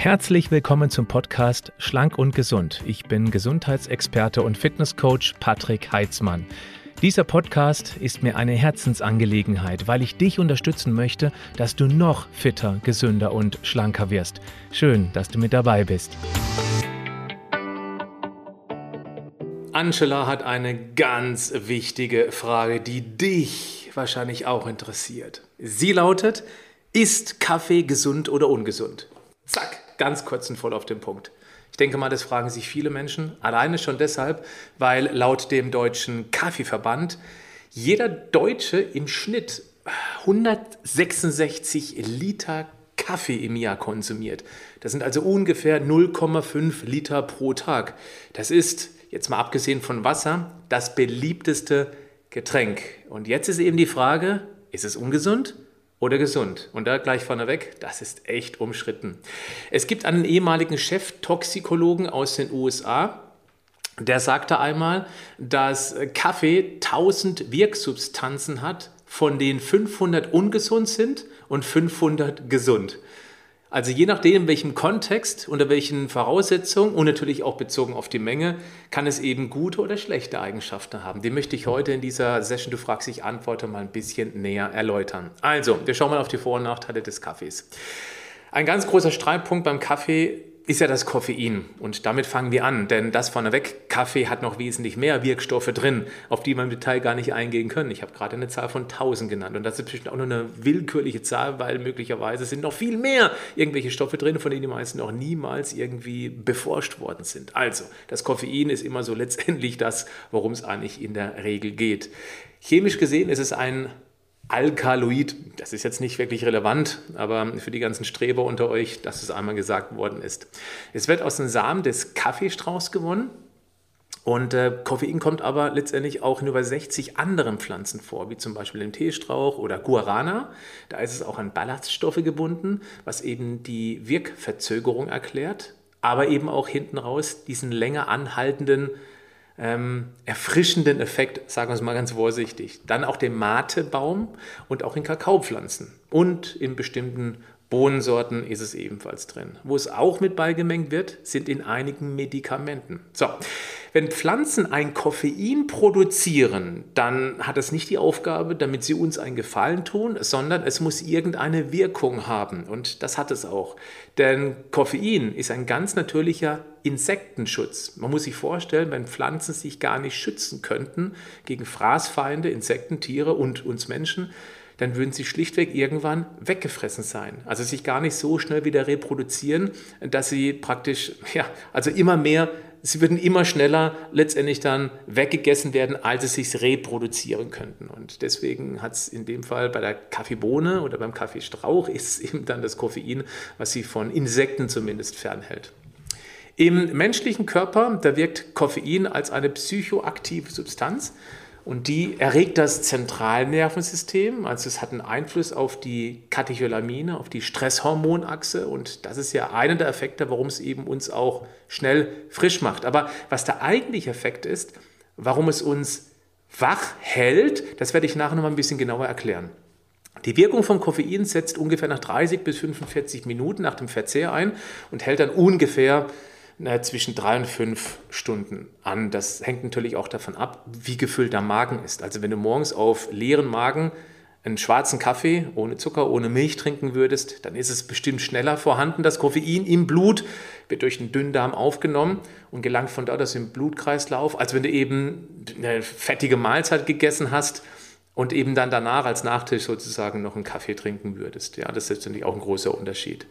Herzlich willkommen zum Podcast Schlank und Gesund. Ich bin Gesundheitsexperte und Fitnesscoach Patrick Heitzmann. Dieser Podcast ist mir eine Herzensangelegenheit, weil ich dich unterstützen möchte, dass du noch fitter, gesünder und schlanker wirst. Schön, dass du mit dabei bist. Angela hat eine ganz wichtige Frage, die dich wahrscheinlich auch interessiert. Sie lautet, ist Kaffee gesund oder ungesund? Zack, ganz kurz und voll auf den Punkt. Ich denke mal, das fragen sich viele Menschen. Alleine schon deshalb, weil laut dem deutschen Kaffeeverband jeder Deutsche im Schnitt 166 Liter Kaffee im Jahr konsumiert. Das sind also ungefähr 0,5 Liter pro Tag. Das ist, jetzt mal abgesehen von Wasser, das beliebteste Getränk. Und jetzt ist eben die Frage, ist es ungesund? Oder gesund. Und da gleich vorneweg, das ist echt umschritten. Es gibt einen ehemaligen Cheftoxikologen aus den USA, der sagte einmal, dass Kaffee 1000 Wirksubstanzen hat, von denen 500 ungesund sind und 500 gesund. Also je nachdem, in welchem Kontext, unter welchen Voraussetzungen und natürlich auch bezogen auf die Menge, kann es eben gute oder schlechte Eigenschaften haben. Die möchte ich heute in dieser Session, du fragst, ich antworte, mal ein bisschen näher erläutern. Also, wir schauen mal auf die Vor- und Nachteile des Kaffees. Ein ganz großer Streitpunkt beim Kaffee ist ja das Koffein. Und damit fangen wir an, denn das vorneweg, Kaffee hat noch wesentlich mehr Wirkstoffe drin, auf die wir im Detail gar nicht eingehen können. Ich habe gerade eine Zahl von 1000 genannt und das ist bestimmt auch nur eine willkürliche Zahl, weil möglicherweise sind noch viel mehr irgendwelche Stoffe drin, von denen die meisten noch niemals irgendwie beforscht worden sind. Also, das Koffein ist immer so letztendlich das, worum es eigentlich in der Regel geht. Chemisch gesehen ist es ein Alkaloid, das ist jetzt nicht wirklich relevant, aber für die ganzen Streber unter euch, dass es einmal gesagt worden ist. Es wird aus den Samen des Kaffeestrauchs gewonnen. Und äh, Koffein kommt aber letztendlich auch in über 60 anderen Pflanzen vor, wie zum Beispiel im Teestrauch oder Guarana. Da ist es auch an Ballaststoffe gebunden, was eben die Wirkverzögerung erklärt, aber eben auch hinten raus diesen länger anhaltenden ähm, erfrischenden Effekt, sagen wir es mal ganz vorsichtig. Dann auch den Matebaum und auch in Kakaopflanzen und in bestimmten Bohnensorten ist es ebenfalls drin. Wo es auch mit beigemengt wird, sind in einigen Medikamenten. So, wenn Pflanzen ein Koffein produzieren, dann hat es nicht die Aufgabe, damit sie uns einen Gefallen tun, sondern es muss irgendeine Wirkung haben. Und das hat es auch. Denn Koffein ist ein ganz natürlicher Insektenschutz. Man muss sich vorstellen, wenn Pflanzen sich gar nicht schützen könnten gegen Fraßfeinde, Insekten, Tiere und uns Menschen, dann würden sie schlichtweg irgendwann weggefressen sein. Also sich gar nicht so schnell wieder reproduzieren, dass sie praktisch, ja, also immer mehr, sie würden immer schneller letztendlich dann weggegessen werden, als sie sich reproduzieren könnten. Und deswegen hat es in dem Fall bei der Kaffeebohne oder beim Kaffeestrauch ist eben dann das Koffein, was sie von Insekten zumindest fernhält. Im menschlichen Körper, da wirkt Koffein als eine psychoaktive Substanz und die erregt das Zentralnervensystem, also es hat einen Einfluss auf die Katecholamine, auf die Stresshormonachse und das ist ja einer der Effekte, warum es eben uns auch schnell frisch macht. Aber was der eigentliche Effekt ist, warum es uns wach hält, das werde ich nachher noch mal ein bisschen genauer erklären. Die Wirkung vom Koffein setzt ungefähr nach 30 bis 45 Minuten nach dem Verzehr ein und hält dann ungefähr na, zwischen drei und fünf Stunden an. Das hängt natürlich auch davon ab, wie gefüllt der Magen ist. Also wenn du morgens auf leeren Magen einen schwarzen Kaffee ohne Zucker, ohne Milch trinken würdest, dann ist es bestimmt schneller vorhanden. Das Koffein im Blut wird durch den Dünndarm aufgenommen und gelangt von dort aus im Blutkreislauf, als wenn du eben eine fettige Mahlzeit gegessen hast und eben dann danach als Nachtisch sozusagen noch einen Kaffee trinken würdest. Ja, das ist natürlich auch ein großer Unterschied.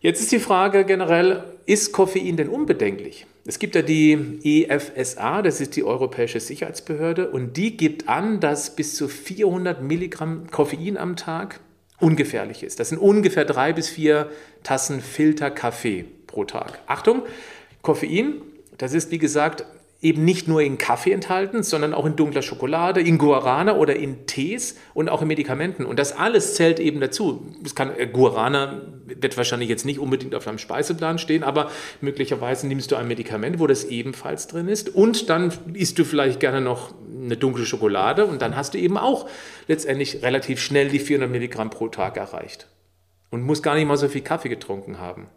Jetzt ist die Frage generell, ist Koffein denn unbedenklich? Es gibt ja die EFSA, das ist die Europäische Sicherheitsbehörde, und die gibt an, dass bis zu 400 Milligramm Koffein am Tag ungefährlich ist. Das sind ungefähr drei bis vier Tassen Filterkaffee pro Tag. Achtung, Koffein, das ist wie gesagt eben nicht nur in Kaffee enthalten, sondern auch in dunkler Schokolade, in Guarana oder in Tees und auch in Medikamenten. Und das alles zählt eben dazu. Es kann, äh, Guarana wird wahrscheinlich jetzt nicht unbedingt auf deinem Speiseplan stehen, aber möglicherweise nimmst du ein Medikament, wo das ebenfalls drin ist. Und dann isst du vielleicht gerne noch eine dunkle Schokolade und dann hast du eben auch letztendlich relativ schnell die 400 Milligramm pro Tag erreicht. Und musst gar nicht mal so viel Kaffee getrunken haben.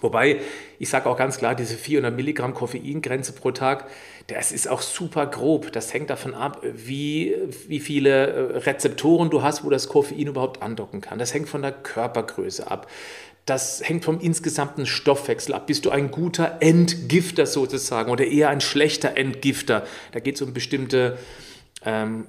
Wobei, ich sage auch ganz klar, diese 400 Milligramm Koffeingrenze pro Tag, das ist auch super grob. Das hängt davon ab, wie, wie viele äh, Rezeptoren du hast, wo das Koffein überhaupt andocken kann. Das hängt von der Körpergröße ab. Das hängt vom insgesamten Stoffwechsel ab. Bist du ein guter Entgifter sozusagen oder eher ein schlechter Entgifter? Da geht es um bestimmte ähm,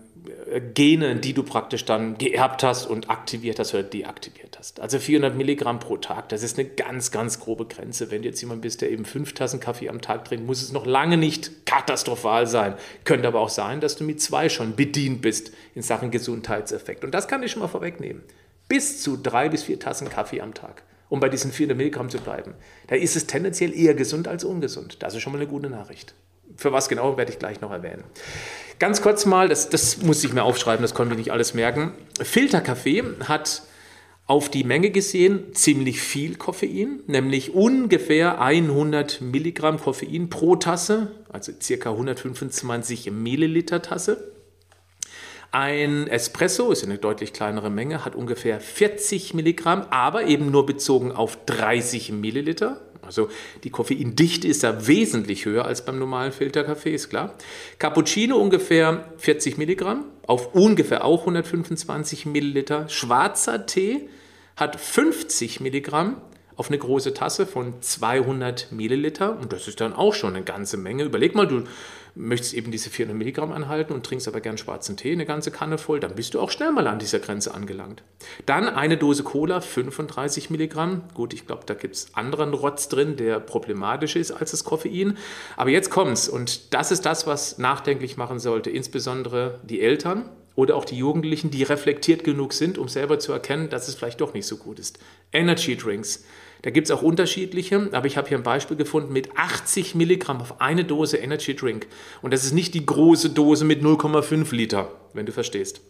Gene, die du praktisch dann geerbt hast und aktiviert hast oder deaktiviert hast. Also 400 Milligramm pro Tag, das ist eine ganz, ganz grobe Grenze. Wenn du jetzt jemand bist, der eben fünf Tassen Kaffee am Tag trinkt, muss es noch lange nicht katastrophal sein. Könnte aber auch sein, dass du mit zwei schon bedient bist in Sachen Gesundheitseffekt. Und das kann ich schon mal vorwegnehmen. Bis zu drei bis vier Tassen Kaffee am Tag, um bei diesen 400 Milligramm zu bleiben. Da ist es tendenziell eher gesund als ungesund. Das ist schon mal eine gute Nachricht. Für was genau werde ich gleich noch erwähnen. Ganz kurz mal, das, das muss ich mir aufschreiben, das konnte ich nicht alles merken. Filterkaffee hat auf die Menge gesehen ziemlich viel Koffein, nämlich ungefähr 100 Milligramm Koffein pro Tasse, also circa 125 Milliliter Tasse. Ein Espresso ist eine deutlich kleinere Menge, hat ungefähr 40 Milligramm, aber eben nur bezogen auf 30 Milliliter. Also die Koffeindichte ist da wesentlich höher als beim normalen Filterkaffee, ist klar. Cappuccino ungefähr 40 Milligramm, auf ungefähr auch 125 Milliliter. Schwarzer Tee hat 50 Milligramm auf eine große Tasse von 200 Milliliter. Und das ist dann auch schon eine ganze Menge. Überleg mal, du möchtest eben diese 400 Milligramm anhalten und trinkst aber gern schwarzen Tee, eine ganze Kanne voll, dann bist du auch schnell mal an dieser Grenze angelangt. Dann eine Dose Cola, 35 Milligramm. Gut, ich glaube, da gibt es anderen Rotz drin, der problematisch ist als das Koffein. Aber jetzt kommt's und das ist das, was nachdenklich machen sollte, insbesondere die Eltern oder auch die Jugendlichen, die reflektiert genug sind, um selber zu erkennen, dass es vielleicht doch nicht so gut ist. Energy Drinks. Da gibt es auch unterschiedliche, aber ich habe hier ein Beispiel gefunden mit 80 Milligramm auf eine Dose Energy Drink. Und das ist nicht die große Dose mit 0,5 Liter, wenn du verstehst.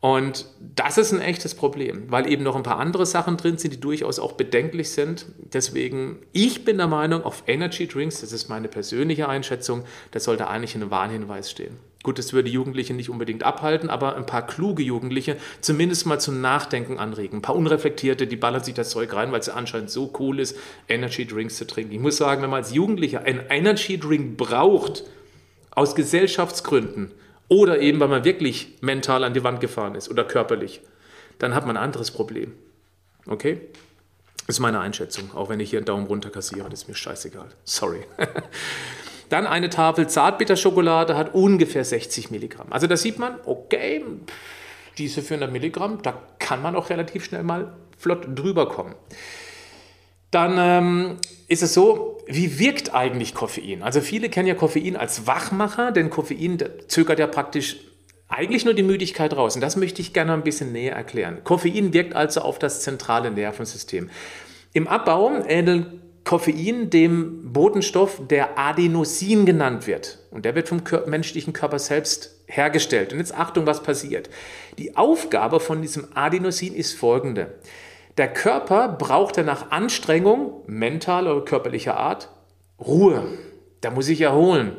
Und das ist ein echtes Problem, weil eben noch ein paar andere Sachen drin sind, die durchaus auch bedenklich sind. Deswegen, ich bin der Meinung, auf Energy Drinks, das ist meine persönliche Einschätzung, da sollte eigentlich ein Warnhinweis stehen. Gut, das würde Jugendliche nicht unbedingt abhalten, aber ein paar kluge Jugendliche zumindest mal zum Nachdenken anregen. Ein paar Unreflektierte, die ballern sich das Zeug rein, weil es anscheinend so cool ist, Energy Drinks zu trinken. Ich muss sagen, wenn man als Jugendlicher einen Energy Drink braucht, aus Gesellschaftsgründen oder eben weil man wirklich mental an die Wand gefahren ist oder körperlich, dann hat man ein anderes Problem. Okay? Das ist meine Einschätzung, auch wenn ich hier einen Daumen runter kassiere, das ist mir scheißegal. Sorry. Dann eine Tafel Zartbitterschokolade hat ungefähr 60 Milligramm. Also da sieht man, okay, diese 400 Milligramm, da kann man auch relativ schnell mal flott drüber kommen. Dann ähm, ist es so, wie wirkt eigentlich Koffein? Also viele kennen ja Koffein als Wachmacher, denn Koffein zögert ja praktisch eigentlich nur die Müdigkeit raus. Und das möchte ich gerne ein bisschen näher erklären. Koffein wirkt also auf das zentrale Nervensystem. Im Abbau ähneln Koffein dem Botenstoff, der Adenosin genannt wird. Und der wird vom menschlichen Körper selbst hergestellt. Und jetzt Achtung, was passiert. Die Aufgabe von diesem Adenosin ist folgende. Der Körper braucht ja nach Anstrengung, mental oder körperlicher Art, Ruhe. Da muss ich erholen.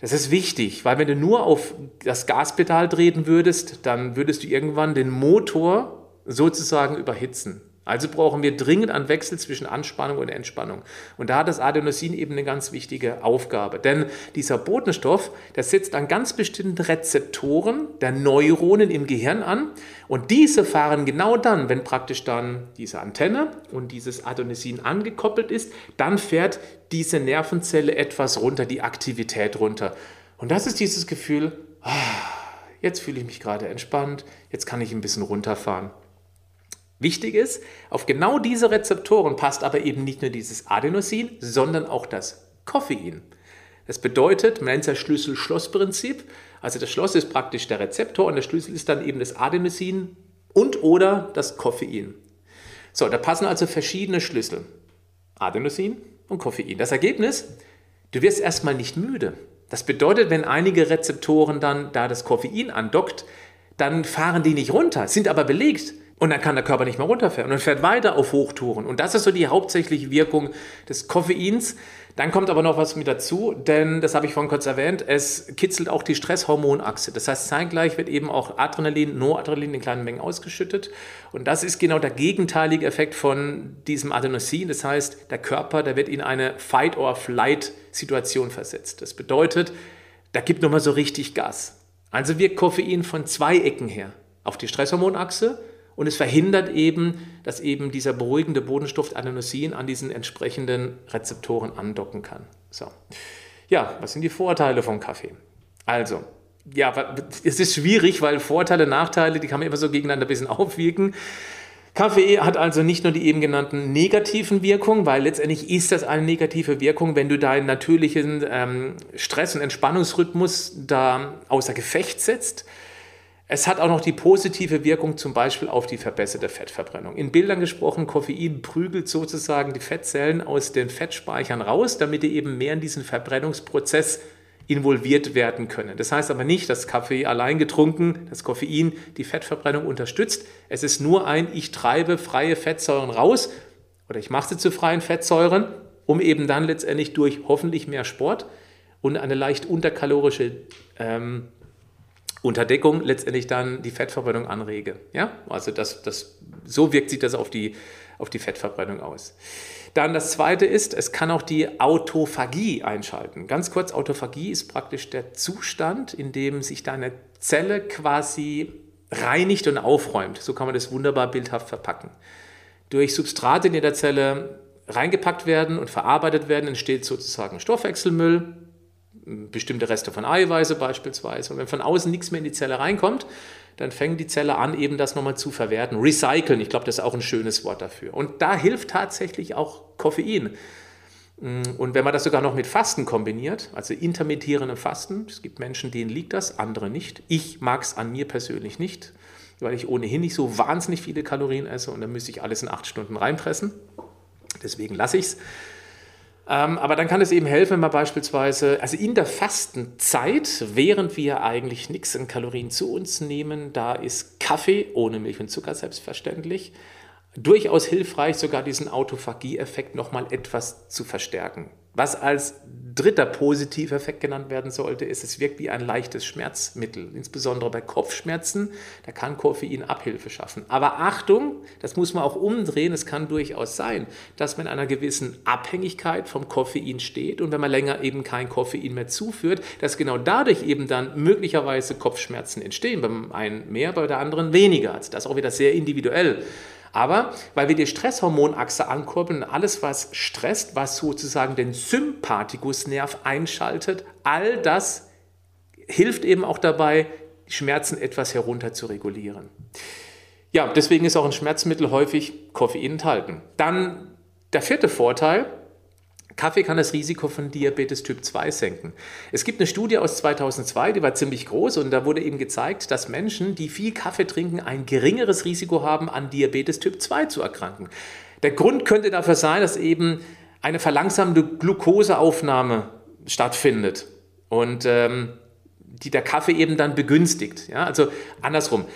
Das ist wichtig, weil wenn du nur auf das Gaspedal treten würdest, dann würdest du irgendwann den Motor sozusagen überhitzen. Also brauchen wir dringend einen Wechsel zwischen Anspannung und Entspannung. Und da hat das Adenosin eben eine ganz wichtige Aufgabe. Denn dieser Botenstoff, der setzt an ganz bestimmten Rezeptoren der Neuronen im Gehirn an. Und diese fahren genau dann, wenn praktisch dann diese Antenne und dieses Adenosin angekoppelt ist, dann fährt diese Nervenzelle etwas runter, die Aktivität runter. Und das ist dieses Gefühl, ah, jetzt fühle ich mich gerade entspannt, jetzt kann ich ein bisschen runterfahren. Wichtig ist, auf genau diese Rezeptoren passt aber eben nicht nur dieses Adenosin, sondern auch das Koffein. Das bedeutet, man nennt es das Schlüssel-Schloss-Prinzip. Also das Schloss ist praktisch der Rezeptor und der Schlüssel ist dann eben das Adenosin und oder das Koffein. So, da passen also verschiedene Schlüssel. Adenosin und Koffein. Das Ergebnis, du wirst erstmal nicht müde. Das bedeutet, wenn einige Rezeptoren dann da das Koffein andockt, dann fahren die nicht runter, sind aber belegt. Und dann kann der Körper nicht mehr runterfahren und fährt weiter auf Hochtouren. Und das ist so die hauptsächliche Wirkung des Koffeins. Dann kommt aber noch was mit dazu, denn das habe ich vorhin kurz erwähnt, es kitzelt auch die Stresshormonachse. Das heißt, zeitgleich wird eben auch Adrenalin, Noradrenalin in kleinen Mengen ausgeschüttet. Und das ist genau der gegenteilige Effekt von diesem Adenosin. Das heißt, der Körper, der wird in eine Fight-or-Flight-Situation versetzt. Das bedeutet, da gibt nochmal so richtig Gas. Also wirkt Koffein von zwei Ecken her. Auf die Stresshormonachse und es verhindert eben, dass eben dieser beruhigende Bodenstoff Adenosin an diesen entsprechenden Rezeptoren andocken kann. So. Ja, was sind die Vorteile von Kaffee? Also, ja, es ist schwierig, weil Vorteile, Nachteile, die kann man immer so gegeneinander ein bisschen aufwiegen. Kaffee hat also nicht nur die eben genannten negativen Wirkungen, weil letztendlich ist das eine negative Wirkung, wenn du deinen natürlichen ähm, Stress- und Entspannungsrhythmus da außer Gefecht setzt. Es hat auch noch die positive Wirkung zum Beispiel auf die verbesserte Fettverbrennung. In Bildern gesprochen, Koffein prügelt sozusagen die Fettzellen aus den Fettspeichern raus, damit die eben mehr in diesen Verbrennungsprozess involviert werden können. Das heißt aber nicht, dass Kaffee allein getrunken, das Koffein die Fettverbrennung unterstützt. Es ist nur ein, ich treibe freie Fettsäuren raus oder ich mache sie zu freien Fettsäuren, um eben dann letztendlich durch hoffentlich mehr Sport und eine leicht unterkalorische ähm, Unterdeckung letztendlich dann die Fettverbrennung anrege. Ja? Also das, das, so wirkt sich das auf die, auf die Fettverbrennung aus. Dann das zweite ist, es kann auch die Autophagie einschalten. Ganz kurz, Autophagie ist praktisch der Zustand, in dem sich deine Zelle quasi reinigt und aufräumt. So kann man das wunderbar bildhaft verpacken. Durch Substrate, die in der Zelle reingepackt werden und verarbeitet werden, entsteht sozusagen Stoffwechselmüll, bestimmte Reste von Eiweiße beispielsweise. Und wenn von außen nichts mehr in die Zelle reinkommt, dann fängt die Zelle an, eben das nochmal zu verwerten. Recyceln, ich glaube, das ist auch ein schönes Wort dafür. Und da hilft tatsächlich auch Koffein. Und wenn man das sogar noch mit Fasten kombiniert, also intermittierendem Fasten, es gibt Menschen, denen liegt das, andere nicht. Ich mag es an mir persönlich nicht, weil ich ohnehin nicht so wahnsinnig viele Kalorien esse und dann müsste ich alles in acht Stunden reinpressen. Deswegen lasse ich es. Ähm, aber dann kann es eben helfen, wenn man beispielsweise, also in der Fastenzeit, während wir eigentlich nichts an Kalorien zu uns nehmen, da ist Kaffee ohne Milch und Zucker selbstverständlich durchaus hilfreich, sogar diesen Autophagie-Effekt nochmal etwas zu verstärken. Was als dritter positiver Effekt genannt werden sollte, ist, es wirkt wie ein leichtes Schmerzmittel. Insbesondere bei Kopfschmerzen, da kann Koffein Abhilfe schaffen. Aber Achtung, das muss man auch umdrehen. Es kann durchaus sein, dass man in einer gewissen Abhängigkeit vom Koffein steht und wenn man länger eben kein Koffein mehr zuführt, dass genau dadurch eben dann möglicherweise Kopfschmerzen entstehen. Beim einen mehr, bei der anderen weniger. Also das ist auch wieder sehr individuell. Aber weil wir die Stresshormonachse ankurbeln, alles, was stresst, was sozusagen den Sympathikusnerv einschaltet, all das hilft eben auch dabei, Schmerzen etwas herunter zu regulieren. Ja, deswegen ist auch ein Schmerzmittel häufig Koffein enthalten. Dann der vierte Vorteil, Kaffee kann das Risiko von Diabetes Typ 2 senken. Es gibt eine Studie aus 2002, die war ziemlich groß und da wurde eben gezeigt, dass Menschen, die viel Kaffee trinken, ein geringeres Risiko haben, an Diabetes Typ 2 zu erkranken. Der Grund könnte dafür sein, dass eben eine verlangsamte Glukoseaufnahme stattfindet und ähm, die der Kaffee eben dann begünstigt. Ja, also andersrum,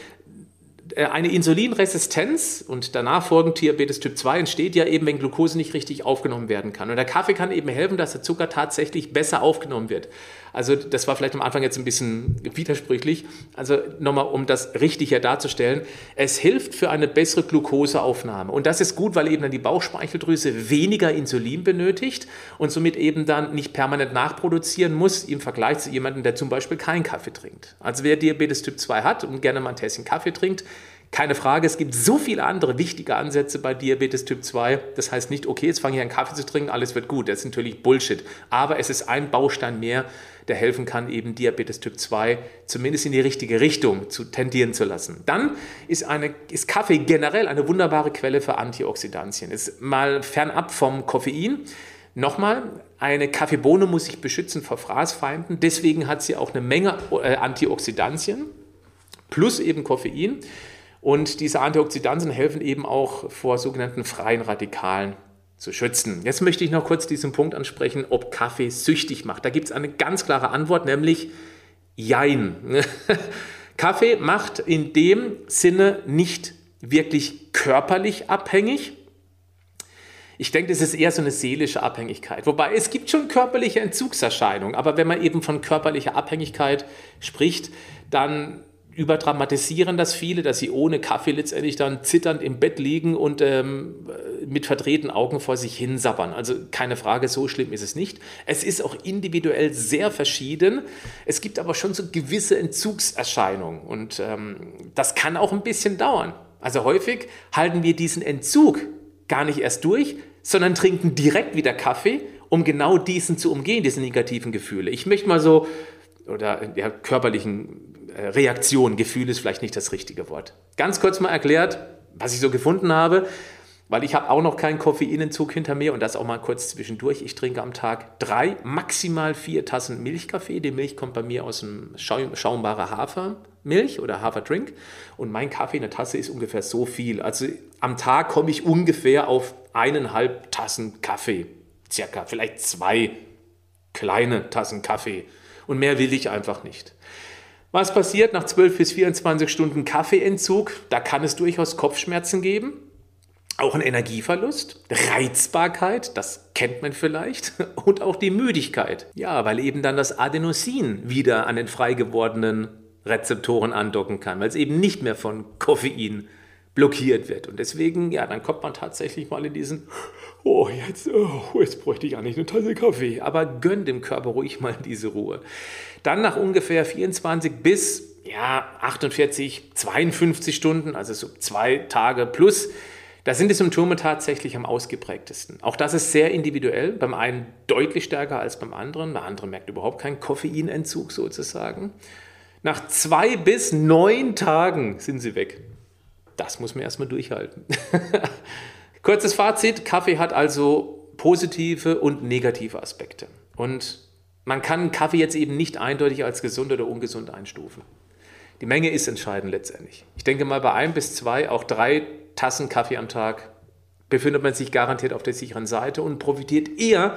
eine Insulinresistenz und danach folgend Diabetes Typ 2 entsteht ja eben, wenn Glucose nicht richtig aufgenommen werden kann. Und der Kaffee kann eben helfen, dass der Zucker tatsächlich besser aufgenommen wird. Also das war vielleicht am Anfang jetzt ein bisschen widersprüchlich. Also nochmal, um das richtig hier darzustellen. Es hilft für eine bessere Glukoseaufnahme. Und das ist gut, weil eben dann die Bauchspeicheldrüse weniger Insulin benötigt und somit eben dann nicht permanent nachproduzieren muss im Vergleich zu jemandem, der zum Beispiel keinen Kaffee trinkt. Also wer Diabetes Typ 2 hat und gerne mal ein Tässchen Kaffee trinkt, keine Frage, es gibt so viele andere wichtige Ansätze bei Diabetes Typ 2. Das heißt nicht, okay, jetzt fange ich an Kaffee zu trinken, alles wird gut. Das ist natürlich Bullshit. Aber es ist ein Baustein mehr, der helfen kann, eben Diabetes Typ 2 zumindest in die richtige Richtung zu tendieren zu lassen. Dann ist, eine, ist Kaffee generell eine wunderbare Quelle für Antioxidantien. Ist mal fernab vom Koffein. Nochmal, eine Kaffeebohne muss sich beschützen vor Fraßfeinden. Deswegen hat sie auch eine Menge äh, Antioxidantien plus eben Koffein. Und diese Antioxidantien helfen eben auch vor sogenannten freien Radikalen zu schützen. Jetzt möchte ich noch kurz diesen Punkt ansprechen, ob Kaffee süchtig macht. Da gibt es eine ganz klare Antwort, nämlich Jein. Kaffee macht in dem Sinne nicht wirklich körperlich abhängig? Ich denke, das ist eher so eine seelische Abhängigkeit. Wobei es gibt schon körperliche Entzugserscheinungen, aber wenn man eben von körperlicher Abhängigkeit spricht, dann überdramatisieren das viele, dass sie ohne Kaffee letztendlich dann zitternd im Bett liegen und ähm, mit verdrehten Augen vor sich hin sabbern. Also keine Frage, so schlimm ist es nicht. Es ist auch individuell sehr verschieden. Es gibt aber schon so gewisse Entzugserscheinungen und ähm, das kann auch ein bisschen dauern. Also häufig halten wir diesen Entzug gar nicht erst durch, sondern trinken direkt wieder Kaffee, um genau diesen zu umgehen, diese negativen Gefühle. Ich möchte mal so, oder ja, körperlichen äh, Reaktion, Gefühl ist vielleicht nicht das richtige Wort. Ganz kurz mal erklärt, was ich so gefunden habe, weil ich habe auch noch keinen Koffeinentzug hinter mir und das auch mal kurz zwischendurch. Ich trinke am Tag drei, maximal vier Tassen Milchkaffee. Die Milch kommt bei mir aus einem schaumbarer Hafermilch oder Haferdrink und mein Kaffee in der Tasse ist ungefähr so viel. Also am Tag komme ich ungefähr auf eineinhalb Tassen Kaffee, circa, vielleicht zwei kleine Tassen Kaffee und mehr will ich einfach nicht. Was passiert nach 12 bis 24 Stunden Kaffeeentzug? Da kann es durchaus Kopfschmerzen geben, auch ein Energieverlust, Reizbarkeit, das kennt man vielleicht, und auch die Müdigkeit. Ja, weil eben dann das Adenosin wieder an den frei gewordenen Rezeptoren andocken kann, weil es eben nicht mehr von Koffein blockiert wird. Und deswegen, ja, dann kommt man tatsächlich mal in diesen, oh, jetzt, oh, jetzt bräuchte ich eigentlich eine Tasse Kaffee. Aber gönn dem Körper ruhig mal diese Ruhe. Dann nach ungefähr 24 bis ja, 48, 52 Stunden, also so zwei Tage plus, da sind die Symptome tatsächlich am ausgeprägtesten. Auch das ist sehr individuell, beim einen deutlich stärker als beim anderen. Der andere merkt überhaupt keinen Koffeinentzug sozusagen. Nach zwei bis neun Tagen sind sie weg. Das muss man erstmal durchhalten. Kurzes Fazit, Kaffee hat also positive und negative Aspekte. Und man kann Kaffee jetzt eben nicht eindeutig als gesund oder ungesund einstufen. Die Menge ist entscheidend letztendlich. Ich denke mal, bei ein bis zwei, auch drei Tassen Kaffee am Tag befindet man sich garantiert auf der sicheren Seite und profitiert eher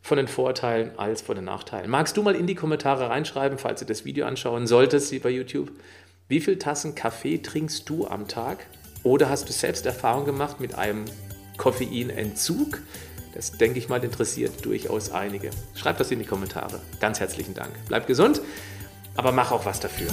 von den Vorteilen als von den Nachteilen. Magst du mal in die Kommentare reinschreiben, falls du das Video anschauen solltest, wie bei YouTube, wie viele Tassen Kaffee trinkst du am Tag? Oder hast du selbst Erfahrung gemacht mit einem Koffeinentzug? Das denke ich mal interessiert durchaus einige. Schreibt das in die Kommentare. Ganz herzlichen Dank. Bleibt gesund, aber mach auch was dafür.